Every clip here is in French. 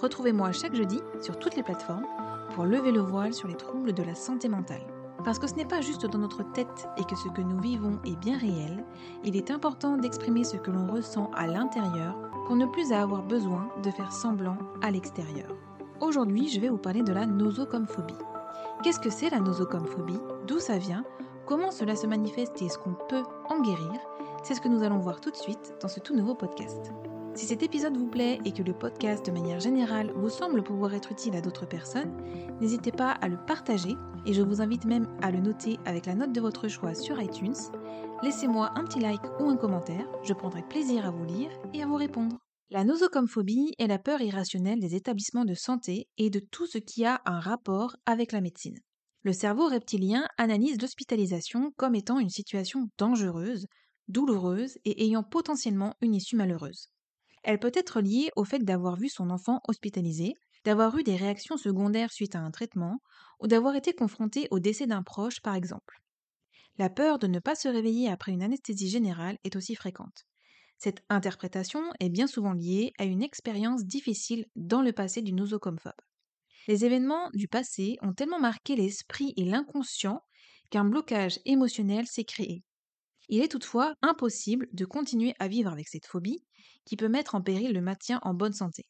Retrouvez-moi chaque jeudi sur toutes les plateformes pour lever le voile sur les troubles de la santé mentale. Parce que ce n'est pas juste dans notre tête et que ce que nous vivons est bien réel, il est important d'exprimer ce que l'on ressent à l'intérieur pour ne plus avoir besoin de faire semblant à l'extérieur. Aujourd'hui, je vais vous parler de la nosocomophobie. Qu'est-ce que c'est la nosocomophobie? D'où ça vient? Comment cela se manifeste et est-ce qu'on peut en guérir? C'est ce que nous allons voir tout de suite dans ce tout nouveau podcast. Si cet épisode vous plaît et que le podcast de manière générale vous semble pouvoir être utile à d'autres personnes, n'hésitez pas à le partager et je vous invite même à le noter avec la note de votre choix sur iTunes. Laissez-moi un petit like ou un commentaire, je prendrai plaisir à vous lire et à vous répondre. La nosocomophobie est la peur irrationnelle des établissements de santé et de tout ce qui a un rapport avec la médecine. Le cerveau reptilien analyse l'hospitalisation comme étant une situation dangereuse, douloureuse et ayant potentiellement une issue malheureuse. Elle peut être liée au fait d'avoir vu son enfant hospitalisé, d'avoir eu des réactions secondaires suite à un traitement, ou d'avoir été confronté au décès d'un proche par exemple. La peur de ne pas se réveiller après une anesthésie générale est aussi fréquente. Cette interprétation est bien souvent liée à une expérience difficile dans le passé du nosocomophobe. Les événements du passé ont tellement marqué l'esprit et l'inconscient qu'un blocage émotionnel s'est créé. Il est toutefois impossible de continuer à vivre avec cette phobie qui peut mettre en péril le maintien en bonne santé.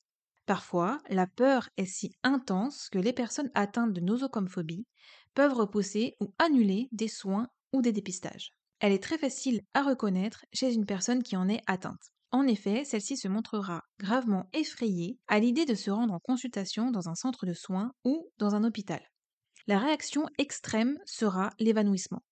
Parfois, la peur est si intense que les personnes atteintes de nosocomophobie peuvent repousser ou annuler des soins ou des dépistages. Elle est très facile à reconnaître chez une personne qui en est atteinte. En effet, celle-ci se montrera gravement effrayée à l'idée de se rendre en consultation dans un centre de soins ou dans un hôpital. La réaction extrême sera l'évanouissement.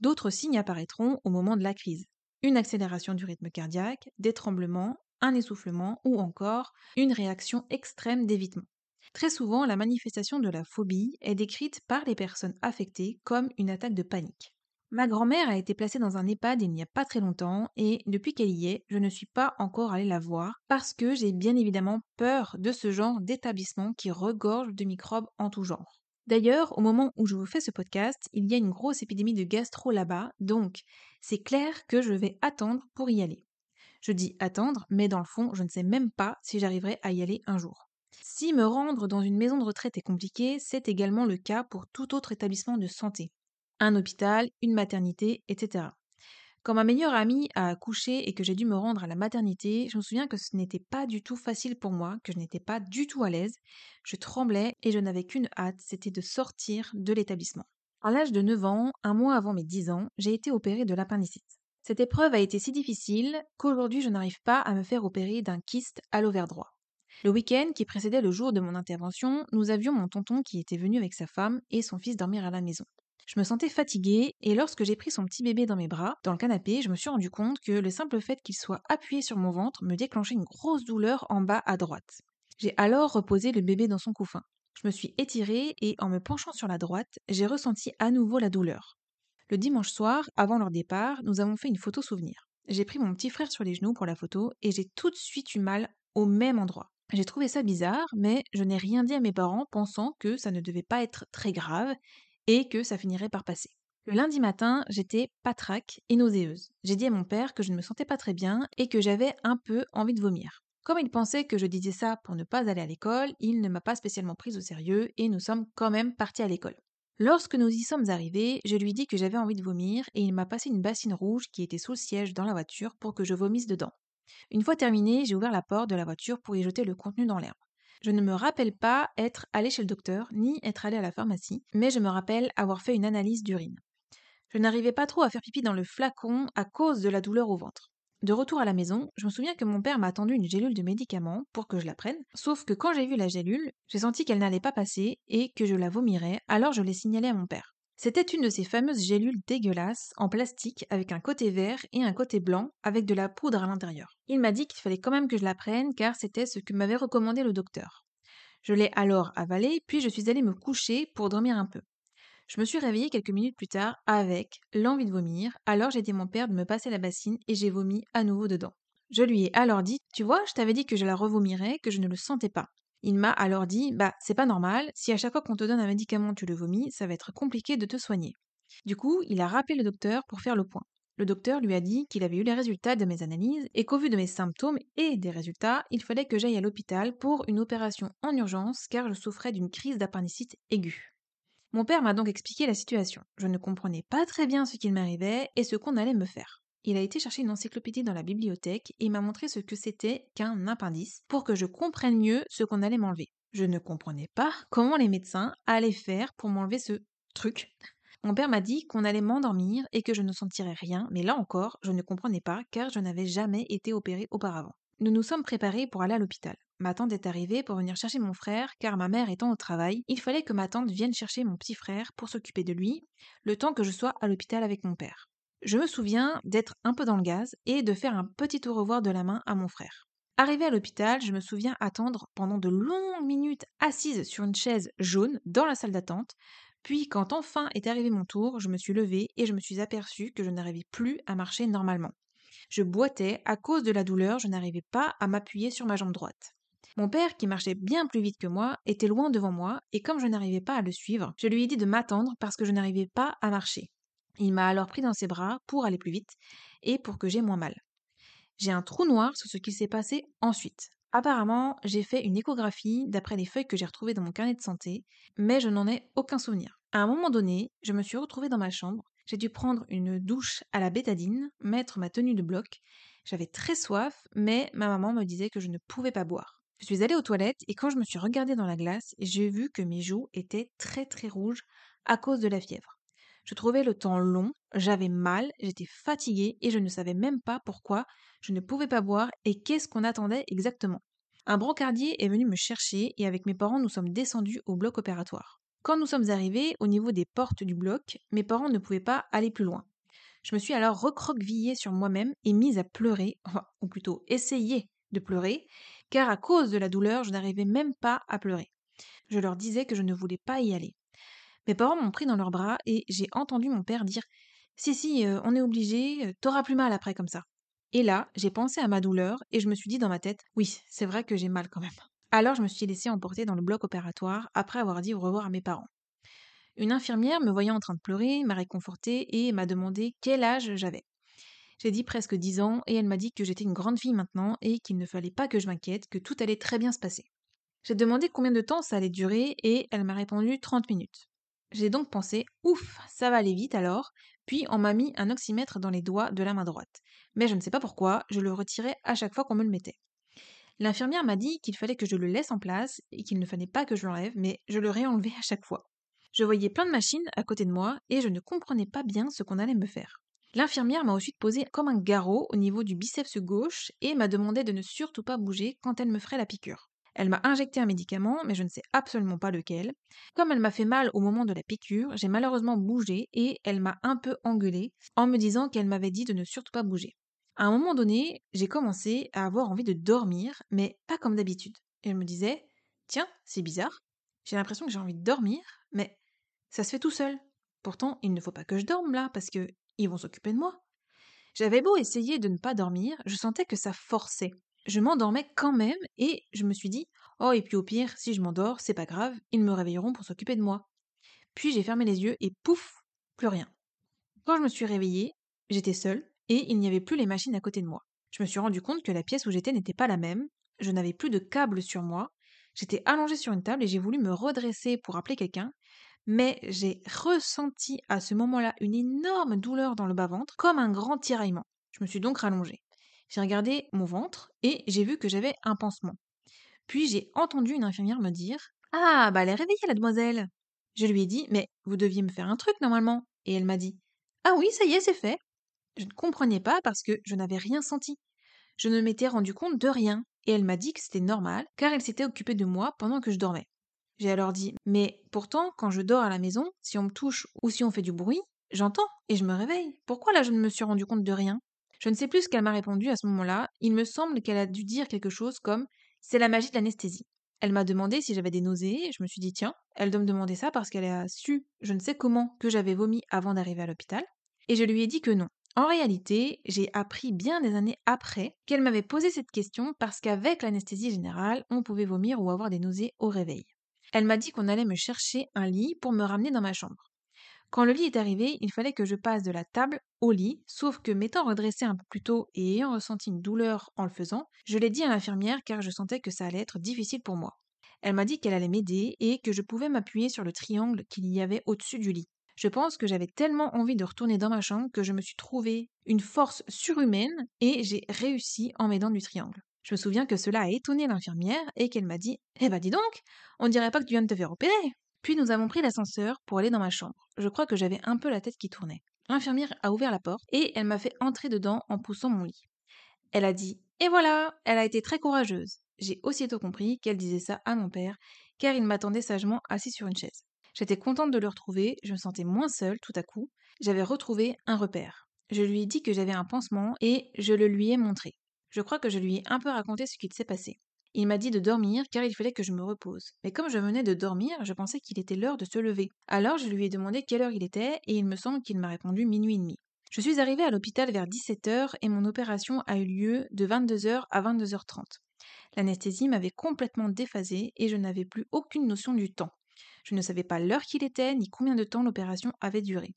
D'autres signes apparaîtront au moment de la crise. Une accélération du rythme cardiaque, des tremblements, un essoufflement ou encore une réaction extrême d'évitement. Très souvent, la manifestation de la phobie est décrite par les personnes affectées comme une attaque de panique. Ma grand-mère a été placée dans un EHPAD il n'y a pas très longtemps et depuis qu'elle y est, je ne suis pas encore allée la voir parce que j'ai bien évidemment peur de ce genre d'établissement qui regorge de microbes en tout genre. D'ailleurs, au moment où je vous fais ce podcast, il y a une grosse épidémie de gastro là-bas, donc c'est clair que je vais attendre pour y aller. Je dis attendre, mais dans le fond, je ne sais même pas si j'arriverai à y aller un jour. Si me rendre dans une maison de retraite est compliqué, c'est également le cas pour tout autre établissement de santé. Un hôpital, une maternité, etc. Quand ma meilleure amie a accouché et que j'ai dû me rendre à la maternité, je me souviens que ce n'était pas du tout facile pour moi, que je n'étais pas du tout à l'aise. Je tremblais et je n'avais qu'une hâte, c'était de sortir de l'établissement. À l'âge de 9 ans, un mois avant mes 10 ans, j'ai été opérée de l'appendicite. Cette épreuve a été si difficile qu'aujourd'hui je n'arrive pas à me faire opérer d'un kyste à l'ovaire droit. Le week-end qui précédait le jour de mon intervention, nous avions mon tonton qui était venu avec sa femme et son fils dormir à la maison. Je me sentais fatiguée et lorsque j'ai pris son petit bébé dans mes bras, dans le canapé, je me suis rendu compte que le simple fait qu'il soit appuyé sur mon ventre me déclenchait une grosse douleur en bas à droite. J'ai alors reposé le bébé dans son couffin. Je me suis étirée et en me penchant sur la droite, j'ai ressenti à nouveau la douleur. Le dimanche soir, avant leur départ, nous avons fait une photo souvenir. J'ai pris mon petit frère sur les genoux pour la photo et j'ai tout de suite eu mal au même endroit. J'ai trouvé ça bizarre, mais je n'ai rien dit à mes parents pensant que ça ne devait pas être très grave et que ça finirait par passer. Le lundi matin, j'étais patraque et nauséeuse. J'ai dit à mon père que je ne me sentais pas très bien et que j'avais un peu envie de vomir. Comme il pensait que je disais ça pour ne pas aller à l'école, il ne m'a pas spécialement prise au sérieux et nous sommes quand même partis à l'école. Lorsque nous y sommes arrivés, je lui dis que j'avais envie de vomir et il m'a passé une bassine rouge qui était sous le siège dans la voiture pour que je vomisse dedans. Une fois terminé, j'ai ouvert la porte de la voiture pour y jeter le contenu dans l'herbe. Je ne me rappelle pas être allé chez le docteur, ni être allé à la pharmacie, mais je me rappelle avoir fait une analyse d'urine. Je n'arrivais pas trop à faire pipi dans le flacon à cause de la douleur au ventre. De retour à la maison, je me souviens que mon père m'a attendu une gélule de médicaments pour que je la prenne, sauf que quand j'ai vu la gélule, j'ai senti qu'elle n'allait pas passer et que je la vomirais, alors je l'ai signalé à mon père. C'était une de ces fameuses gélules dégueulasses en plastique avec un côté vert et un côté blanc avec de la poudre à l'intérieur. Il m'a dit qu'il fallait quand même que je la prenne car c'était ce que m'avait recommandé le docteur. Je l'ai alors avalé, puis je suis allée me coucher pour dormir un peu. Je me suis réveillée quelques minutes plus tard avec l'envie de vomir, alors j'ai dit à mon père de me passer la bassine et j'ai vomi à nouveau dedans. Je lui ai alors dit Tu vois, je t'avais dit que je la revomirais, que je ne le sentais pas. Il m'a alors dit Bah, c'est pas normal, si à chaque fois qu'on te donne un médicament tu le vomis, ça va être compliqué de te soigner. Du coup, il a rappelé le docteur pour faire le point. Le docteur lui a dit qu'il avait eu les résultats de mes analyses et qu'au vu de mes symptômes et des résultats, il fallait que j'aille à l'hôpital pour une opération en urgence car je souffrais d'une crise d'appendicite aiguë. Mon père m'a donc expliqué la situation. Je ne comprenais pas très bien ce qu'il m'arrivait et ce qu'on allait me faire. Il a été chercher une encyclopédie dans la bibliothèque et m'a montré ce que c'était qu'un appendice pour que je comprenne mieux ce qu'on allait m'enlever. Je ne comprenais pas comment les médecins allaient faire pour m'enlever ce truc. Mon père m'a dit qu'on allait m'endormir et que je ne sentirais rien, mais là encore, je ne comprenais pas car je n'avais jamais été opérée auparavant. Nous nous sommes préparés pour aller à l'hôpital. Ma tante est arrivée pour venir chercher mon frère, car ma mère étant au travail, il fallait que ma tante vienne chercher mon petit frère pour s'occuper de lui, le temps que je sois à l'hôpital avec mon père. Je me souviens d'être un peu dans le gaz et de faire un petit au revoir de la main à mon frère. Arrivé à l'hôpital, je me souviens attendre pendant de longues minutes assise sur une chaise jaune dans la salle d'attente, puis quand enfin est arrivé mon tour, je me suis levée et je me suis aperçue que je n'arrivais plus à marcher normalement. Je boitais, à cause de la douleur, je n'arrivais pas à m'appuyer sur ma jambe droite. Mon père, qui marchait bien plus vite que moi, était loin devant moi, et comme je n'arrivais pas à le suivre, je lui ai dit de m'attendre parce que je n'arrivais pas à marcher. Il m'a alors pris dans ses bras pour aller plus vite et pour que j'aie moins mal. J'ai un trou noir sur ce qui s'est passé ensuite. Apparemment, j'ai fait une échographie d'après les feuilles que j'ai retrouvées dans mon carnet de santé, mais je n'en ai aucun souvenir. À un moment donné, je me suis retrouvée dans ma chambre j'ai dû prendre une douche à la bétadine, mettre ma tenue de bloc. J'avais très soif, mais ma maman me disait que je ne pouvais pas boire. Je suis allée aux toilettes et quand je me suis regardée dans la glace, j'ai vu que mes joues étaient très très rouges à cause de la fièvre. Je trouvais le temps long, j'avais mal, j'étais fatiguée et je ne savais même pas pourquoi je ne pouvais pas boire et qu'est-ce qu'on attendait exactement. Un brancardier est venu me chercher et avec mes parents nous sommes descendus au bloc opératoire. Quand nous sommes arrivés au niveau des portes du bloc, mes parents ne pouvaient pas aller plus loin. Je me suis alors recroquevillée sur moi-même et mise à pleurer, ou plutôt essayer de pleurer, car à cause de la douleur, je n'arrivais même pas à pleurer. Je leur disais que je ne voulais pas y aller. Mes parents m'ont pris dans leurs bras et j'ai entendu mon père dire Si, si, euh, on est obligé, euh, t'auras plus mal après comme ça. Et là, j'ai pensé à ma douleur et je me suis dit dans ma tête Oui, c'est vrai que j'ai mal quand même. Alors je me suis laissée emporter dans le bloc opératoire après avoir dit au revoir à mes parents. Une infirmière, me voyant en train de pleurer, m'a réconfortée et m'a demandé quel âge j'avais. J'ai dit presque dix ans et elle m'a dit que j'étais une grande fille maintenant et qu'il ne fallait pas que je m'inquiète, que tout allait très bien se passer. J'ai demandé combien de temps ça allait durer et elle m'a répondu 30 minutes. J'ai donc pensé ouf, ça va aller vite alors, puis on m'a mis un oxymètre dans les doigts de la main droite. Mais je ne sais pas pourquoi, je le retirais à chaque fois qu'on me le mettait. L'infirmière m'a dit qu'il fallait que je le laisse en place et qu'il ne fallait pas que je l'enlève, mais je le réenlevais à chaque fois. Je voyais plein de machines à côté de moi et je ne comprenais pas bien ce qu'on allait me faire. L'infirmière m'a ensuite posé comme un garrot au niveau du biceps gauche et m'a demandé de ne surtout pas bouger quand elle me ferait la piqûre. Elle m'a injecté un médicament, mais je ne sais absolument pas lequel. Comme elle m'a fait mal au moment de la piqûre, j'ai malheureusement bougé et elle m'a un peu engueulée en me disant qu'elle m'avait dit de ne surtout pas bouger. À un moment donné, j'ai commencé à avoir envie de dormir, mais pas comme d'habitude. Et je me disais, tiens, c'est bizarre, j'ai l'impression que j'ai envie de dormir, mais ça se fait tout seul. Pourtant, il ne faut pas que je dorme là, parce que ils vont s'occuper de moi. J'avais beau essayer de ne pas dormir, je sentais que ça forçait. Je m'endormais quand même et je me suis dit, oh, et puis au pire, si je m'endors, c'est pas grave, ils me réveilleront pour s'occuper de moi. Puis j'ai fermé les yeux et pouf, plus rien. Quand je me suis réveillée, j'étais seule, et il n'y avait plus les machines à côté de moi. Je me suis rendu compte que la pièce où j'étais n'était pas la même, je n'avais plus de câble sur moi, j'étais allongée sur une table et j'ai voulu me redresser pour appeler quelqu'un, mais j'ai ressenti à ce moment-là une énorme douleur dans le bas-ventre, comme un grand tiraillement. Je me suis donc rallongée. J'ai regardé mon ventre et j'ai vu que j'avais un pansement. Puis j'ai entendu une infirmière me dire Ah, bah elle est réveillée, la demoiselle. Je lui ai dit Mais vous deviez me faire un truc normalement. Et elle m'a dit Ah oui, ça y est, c'est fait. Je ne comprenais pas parce que je n'avais rien senti. Je ne m'étais rendu compte de rien, et elle m'a dit que c'était normal, car elle s'était occupée de moi pendant que je dormais. J'ai alors dit Mais pourtant, quand je dors à la maison, si on me touche ou si on fait du bruit, j'entends et je me réveille. Pourquoi là je ne me suis rendu compte de rien? Je ne sais plus ce qu'elle m'a répondu à ce moment-là. Il me semble qu'elle a dû dire quelque chose comme C'est la magie de l'anesthésie. Elle m'a demandé si j'avais des nausées, je me suis dit tiens, elle doit me demander ça parce qu'elle a su, je ne sais comment, que j'avais vomi avant d'arriver à l'hôpital. Et je lui ai dit que non. En réalité, j'ai appris bien des années après qu'elle m'avait posé cette question parce qu'avec l'anesthésie générale, on pouvait vomir ou avoir des nausées au réveil. Elle m'a dit qu'on allait me chercher un lit pour me ramener dans ma chambre. Quand le lit est arrivé, il fallait que je passe de la table au lit, sauf que m'étant redressée un peu plus tôt et ayant ressenti une douleur en le faisant, je l'ai dit à l'infirmière car je sentais que ça allait être difficile pour moi. Elle m'a dit qu'elle allait m'aider et que je pouvais m'appuyer sur le triangle qu'il y avait au-dessus du lit. Je pense que j'avais tellement envie de retourner dans ma chambre que je me suis trouvé une force surhumaine et j'ai réussi en m'aidant du triangle. Je me souviens que cela a étonné l'infirmière et qu'elle m'a dit Eh ben dis donc, on dirait pas que tu viens de te faire opérer. Puis nous avons pris l'ascenseur pour aller dans ma chambre. Je crois que j'avais un peu la tête qui tournait. L'infirmière a ouvert la porte et elle m'a fait entrer dedans en poussant mon lit. Elle a dit Et voilà, elle a été très courageuse. J'ai aussitôt compris qu'elle disait ça à mon père, car il m'attendait sagement assis sur une chaise. J'étais contente de le retrouver, je me sentais moins seule tout à coup, j'avais retrouvé un repère. Je lui ai dit que j'avais un pansement et je le lui ai montré. Je crois que je lui ai un peu raconté ce qui s'est passé. Il m'a dit de dormir car il fallait que je me repose. Mais comme je venais de dormir, je pensais qu'il était l'heure de se lever. Alors je lui ai demandé quelle heure il était et il me semble qu'il m'a répondu minuit et demi. Je suis arrivée à l'hôpital vers 17h et mon opération a eu lieu de 22h à 22h30. L'anesthésie m'avait complètement déphasée et je n'avais plus aucune notion du temps. Je ne savais pas l'heure qu'il était ni combien de temps l'opération avait duré.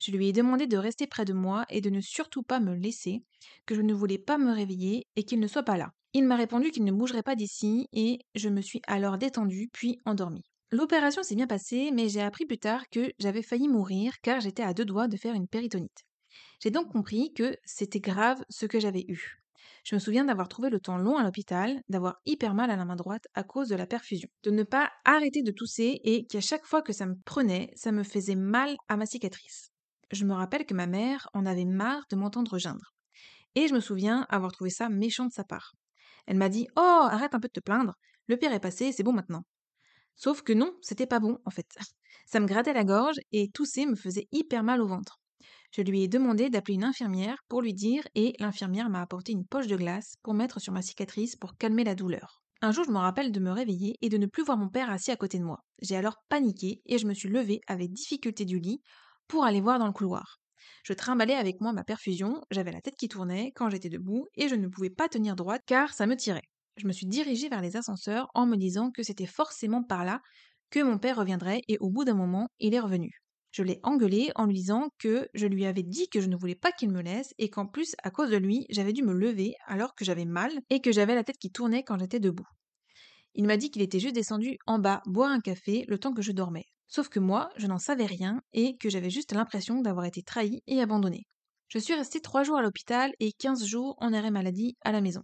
Je lui ai demandé de rester près de moi et de ne surtout pas me laisser, que je ne voulais pas me réveiller et qu'il ne soit pas là. Il m'a répondu qu'il ne bougerait pas d'ici et je me suis alors détendue puis endormie. L'opération s'est bien passée, mais j'ai appris plus tard que j'avais failli mourir car j'étais à deux doigts de faire une péritonite. J'ai donc compris que c'était grave ce que j'avais eu. Je me souviens d'avoir trouvé le temps long à l'hôpital, d'avoir hyper mal à la main droite à cause de la perfusion, de ne pas arrêter de tousser et qu'à chaque fois que ça me prenait, ça me faisait mal à ma cicatrice. Je me rappelle que ma mère en avait marre de m'entendre geindre. Et je me souviens avoir trouvé ça méchant de sa part. Elle m'a dit Oh, arrête un peu de te plaindre, le pire est passé, c'est bon maintenant. Sauf que non, c'était pas bon en fait. Ça me grattait la gorge et tousser me faisait hyper mal au ventre. Je lui ai demandé d'appeler une infirmière pour lui dire et l'infirmière m'a apporté une poche de glace pour mettre sur ma cicatrice pour calmer la douleur. Un jour, je me rappelle de me réveiller et de ne plus voir mon père assis à côté de moi. J'ai alors paniqué et je me suis levée avec difficulté du lit pour aller voir dans le couloir. Je trimballais avec moi ma perfusion, j'avais la tête qui tournait quand j'étais debout et je ne pouvais pas tenir droite car ça me tirait. Je me suis dirigée vers les ascenseurs en me disant que c'était forcément par là que mon père reviendrait et au bout d'un moment, il est revenu. Je l'ai engueulé en lui disant que je lui avais dit que je ne voulais pas qu'il me laisse et qu'en plus, à cause de lui, j'avais dû me lever alors que j'avais mal et que j'avais la tête qui tournait quand j'étais debout. Il m'a dit qu'il était juste descendu en bas boire un café le temps que je dormais. Sauf que moi, je n'en savais rien et que j'avais juste l'impression d'avoir été trahi et abandonné. Je suis restée trois jours à l'hôpital et quinze jours en arrêt maladie à la maison.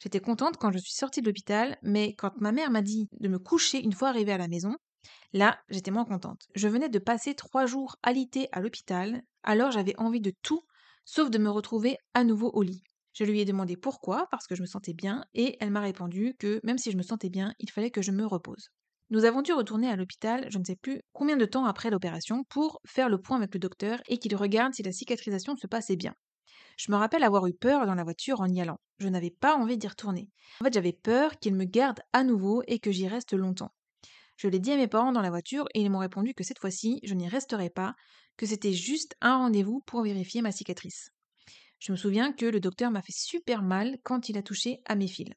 J'étais contente quand je suis sortie de l'hôpital, mais quand ma mère m'a dit de me coucher une fois arrivée à la maison, Là, j'étais moins contente. Je venais de passer trois jours alité à l'hôpital, alors j'avais envie de tout, sauf de me retrouver à nouveau au lit. Je lui ai demandé pourquoi, parce que je me sentais bien, et elle m'a répondu que même si je me sentais bien, il fallait que je me repose. Nous avons dû retourner à l'hôpital, je ne sais plus combien de temps après l'opération, pour faire le point avec le docteur et qu'il regarde si la cicatrisation se passait bien. Je me rappelle avoir eu peur dans la voiture en y allant. Je n'avais pas envie d'y retourner. En fait, j'avais peur qu'il me garde à nouveau et que j'y reste longtemps. Je l'ai dit à mes parents dans la voiture et ils m'ont répondu que cette fois-ci, je n'y resterais pas, que c'était juste un rendez-vous pour vérifier ma cicatrice. Je me souviens que le docteur m'a fait super mal quand il a touché à mes fils.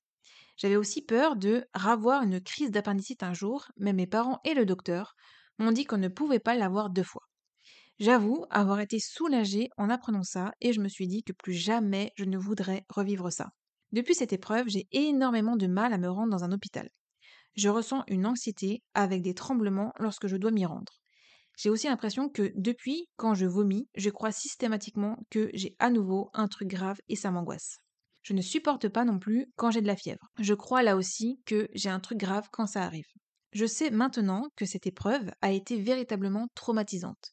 J'avais aussi peur de ravoir une crise d'appendicite un jour, mais mes parents et le docteur m'ont dit qu'on ne pouvait pas l'avoir deux fois. J'avoue avoir été soulagée en apprenant ça et je me suis dit que plus jamais je ne voudrais revivre ça. Depuis cette épreuve, j'ai énormément de mal à me rendre dans un hôpital je ressens une anxiété avec des tremblements lorsque je dois m'y rendre. J'ai aussi l'impression que depuis, quand je vomis, je crois systématiquement que j'ai à nouveau un truc grave et ça m'angoisse. Je ne supporte pas non plus quand j'ai de la fièvre. Je crois là aussi que j'ai un truc grave quand ça arrive. Je sais maintenant que cette épreuve a été véritablement traumatisante.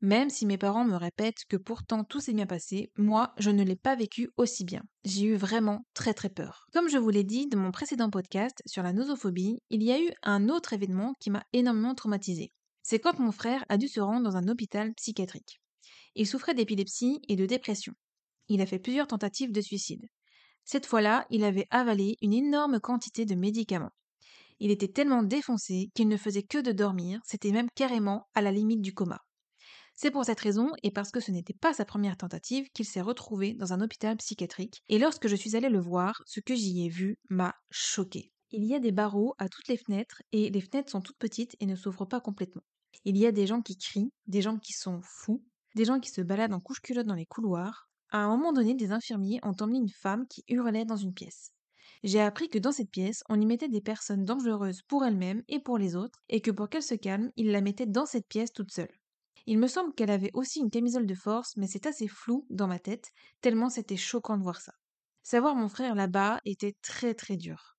Même si mes parents me répètent que pourtant tout s'est bien passé, moi, je ne l'ai pas vécu aussi bien. J'ai eu vraiment très très peur. Comme je vous l'ai dit dans mon précédent podcast sur la nosophobie, il y a eu un autre événement qui m'a énormément traumatisé. C'est quand mon frère a dû se rendre dans un hôpital psychiatrique. Il souffrait d'épilepsie et de dépression. Il a fait plusieurs tentatives de suicide. Cette fois-là, il avait avalé une énorme quantité de médicaments. Il était tellement défoncé qu'il ne faisait que de dormir, c'était même carrément à la limite du coma. C'est pour cette raison, et parce que ce n'était pas sa première tentative, qu'il s'est retrouvé dans un hôpital psychiatrique, et lorsque je suis allée le voir, ce que j'y ai vu m'a choqué. Il y a des barreaux à toutes les fenêtres, et les fenêtres sont toutes petites et ne s'ouvrent pas complètement. Il y a des gens qui crient, des gens qui sont fous, des gens qui se baladent en couche-culotte dans les couloirs. À un moment donné, des infirmiers ont emmené une femme qui hurlait dans une pièce. J'ai appris que dans cette pièce, on y mettait des personnes dangereuses pour elles-mêmes et pour les autres, et que pour qu'elle se calme, ils la mettaient dans cette pièce toute seule. Il me semble qu'elle avait aussi une camisole de force, mais c'est assez flou dans ma tête, tellement c'était choquant de voir ça. Savoir mon frère là-bas était très très dur.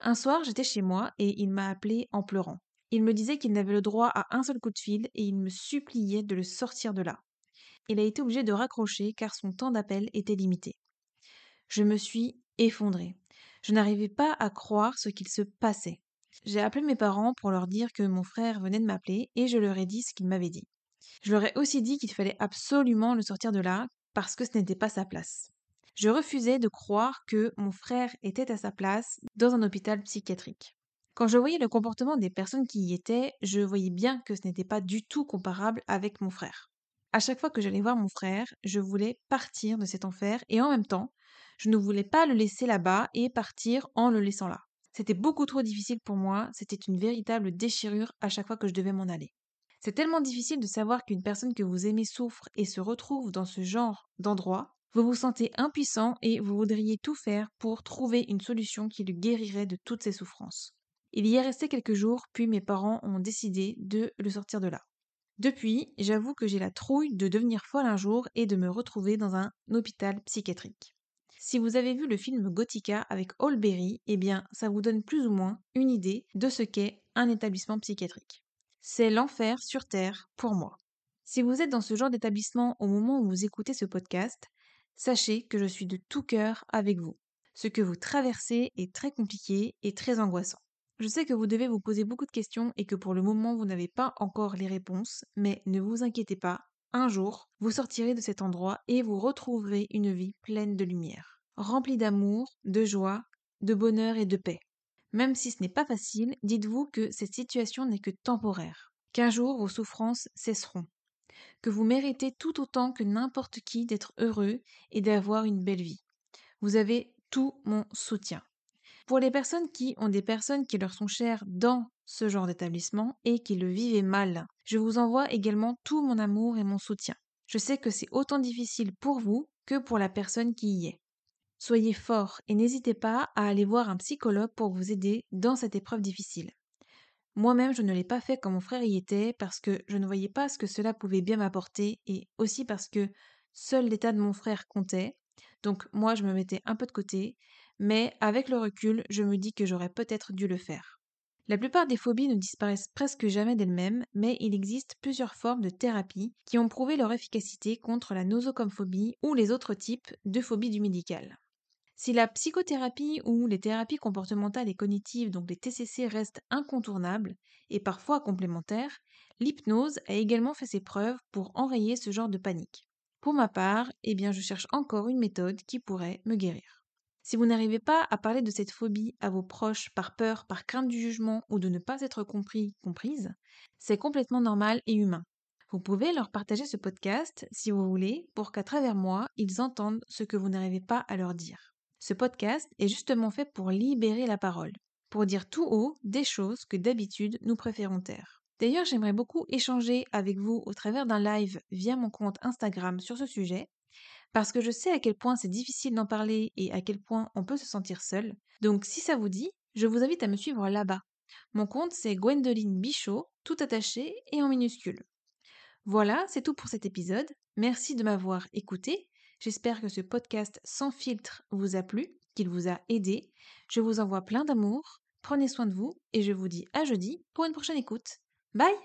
Un soir, j'étais chez moi et il m'a appelé en pleurant. Il me disait qu'il n'avait le droit à un seul coup de fil et il me suppliait de le sortir de là. Il a été obligé de raccrocher car son temps d'appel était limité. Je me suis effondrée. Je n'arrivais pas à croire ce qu'il se passait. J'ai appelé mes parents pour leur dire que mon frère venait de m'appeler et je leur ai dit ce qu'il m'avait dit. Je leur ai aussi dit qu'il fallait absolument le sortir de là parce que ce n'était pas sa place. Je refusais de croire que mon frère était à sa place dans un hôpital psychiatrique. Quand je voyais le comportement des personnes qui y étaient, je voyais bien que ce n'était pas du tout comparable avec mon frère. À chaque fois que j'allais voir mon frère, je voulais partir de cet enfer et en même temps, je ne voulais pas le laisser là-bas et partir en le laissant là. C'était beaucoup trop difficile pour moi, c'était une véritable déchirure à chaque fois que je devais m'en aller. C'est tellement difficile de savoir qu'une personne que vous aimez souffre et se retrouve dans ce genre d'endroit. Vous vous sentez impuissant et vous voudriez tout faire pour trouver une solution qui le guérirait de toutes ses souffrances. Il y est resté quelques jours, puis mes parents ont décidé de le sortir de là. Depuis, j'avoue que j'ai la trouille de devenir folle un jour et de me retrouver dans un hôpital psychiatrique. Si vous avez vu le film Gothica avec Holberry, eh bien, ça vous donne plus ou moins une idée de ce qu'est un établissement psychiatrique. C'est l'enfer sur Terre pour moi. Si vous êtes dans ce genre d'établissement au moment où vous écoutez ce podcast, sachez que je suis de tout cœur avec vous. Ce que vous traversez est très compliqué et très angoissant. Je sais que vous devez vous poser beaucoup de questions et que pour le moment vous n'avez pas encore les réponses, mais ne vous inquiétez pas, un jour, vous sortirez de cet endroit et vous retrouverez une vie pleine de lumière, remplie d'amour, de joie, de bonheur et de paix. Même si ce n'est pas facile, dites-vous que cette situation n'est que temporaire, qu'un jour vos souffrances cesseront, que vous méritez tout autant que n'importe qui d'être heureux et d'avoir une belle vie. Vous avez tout mon soutien. Pour les personnes qui ont des personnes qui leur sont chères dans ce genre d'établissement et qui le vivent mal, je vous envoie également tout mon amour et mon soutien. Je sais que c'est autant difficile pour vous que pour la personne qui y est. Soyez fort et n'hésitez pas à aller voir un psychologue pour vous aider dans cette épreuve difficile. Moi-même, je ne l'ai pas fait quand mon frère y était parce que je ne voyais pas ce que cela pouvait bien m'apporter et aussi parce que seul l'état de mon frère comptait. Donc moi, je me mettais un peu de côté, mais avec le recul, je me dis que j'aurais peut-être dû le faire. La plupart des phobies ne disparaissent presque jamais d'elles-mêmes, mais il existe plusieurs formes de thérapie qui ont prouvé leur efficacité contre la nosocomophobie ou les autres types de phobies du médical. Si la psychothérapie ou les thérapies comportementales et cognitives, donc les TCC, restent incontournables et parfois complémentaires, l'hypnose a également fait ses preuves pour enrayer ce genre de panique. Pour ma part, eh bien, je cherche encore une méthode qui pourrait me guérir. Si vous n'arrivez pas à parler de cette phobie à vos proches par peur, par crainte du jugement ou de ne pas être compris, comprise, c'est complètement normal et humain. Vous pouvez leur partager ce podcast si vous voulez pour qu'à travers moi, ils entendent ce que vous n'arrivez pas à leur dire. Ce podcast est justement fait pour libérer la parole, pour dire tout haut des choses que d'habitude nous préférons taire. D'ailleurs, j'aimerais beaucoup échanger avec vous au travers d'un live via mon compte Instagram sur ce sujet, parce que je sais à quel point c'est difficile d'en parler et à quel point on peut se sentir seul. Donc si ça vous dit, je vous invite à me suivre là-bas. Mon compte c'est Gwendoline Bichot, tout attaché et en minuscule. Voilà, c'est tout pour cet épisode. Merci de m'avoir écouté J'espère que ce podcast sans filtre vous a plu, qu'il vous a aidé. Je vous envoie plein d'amour, prenez soin de vous et je vous dis à jeudi pour une prochaine écoute. Bye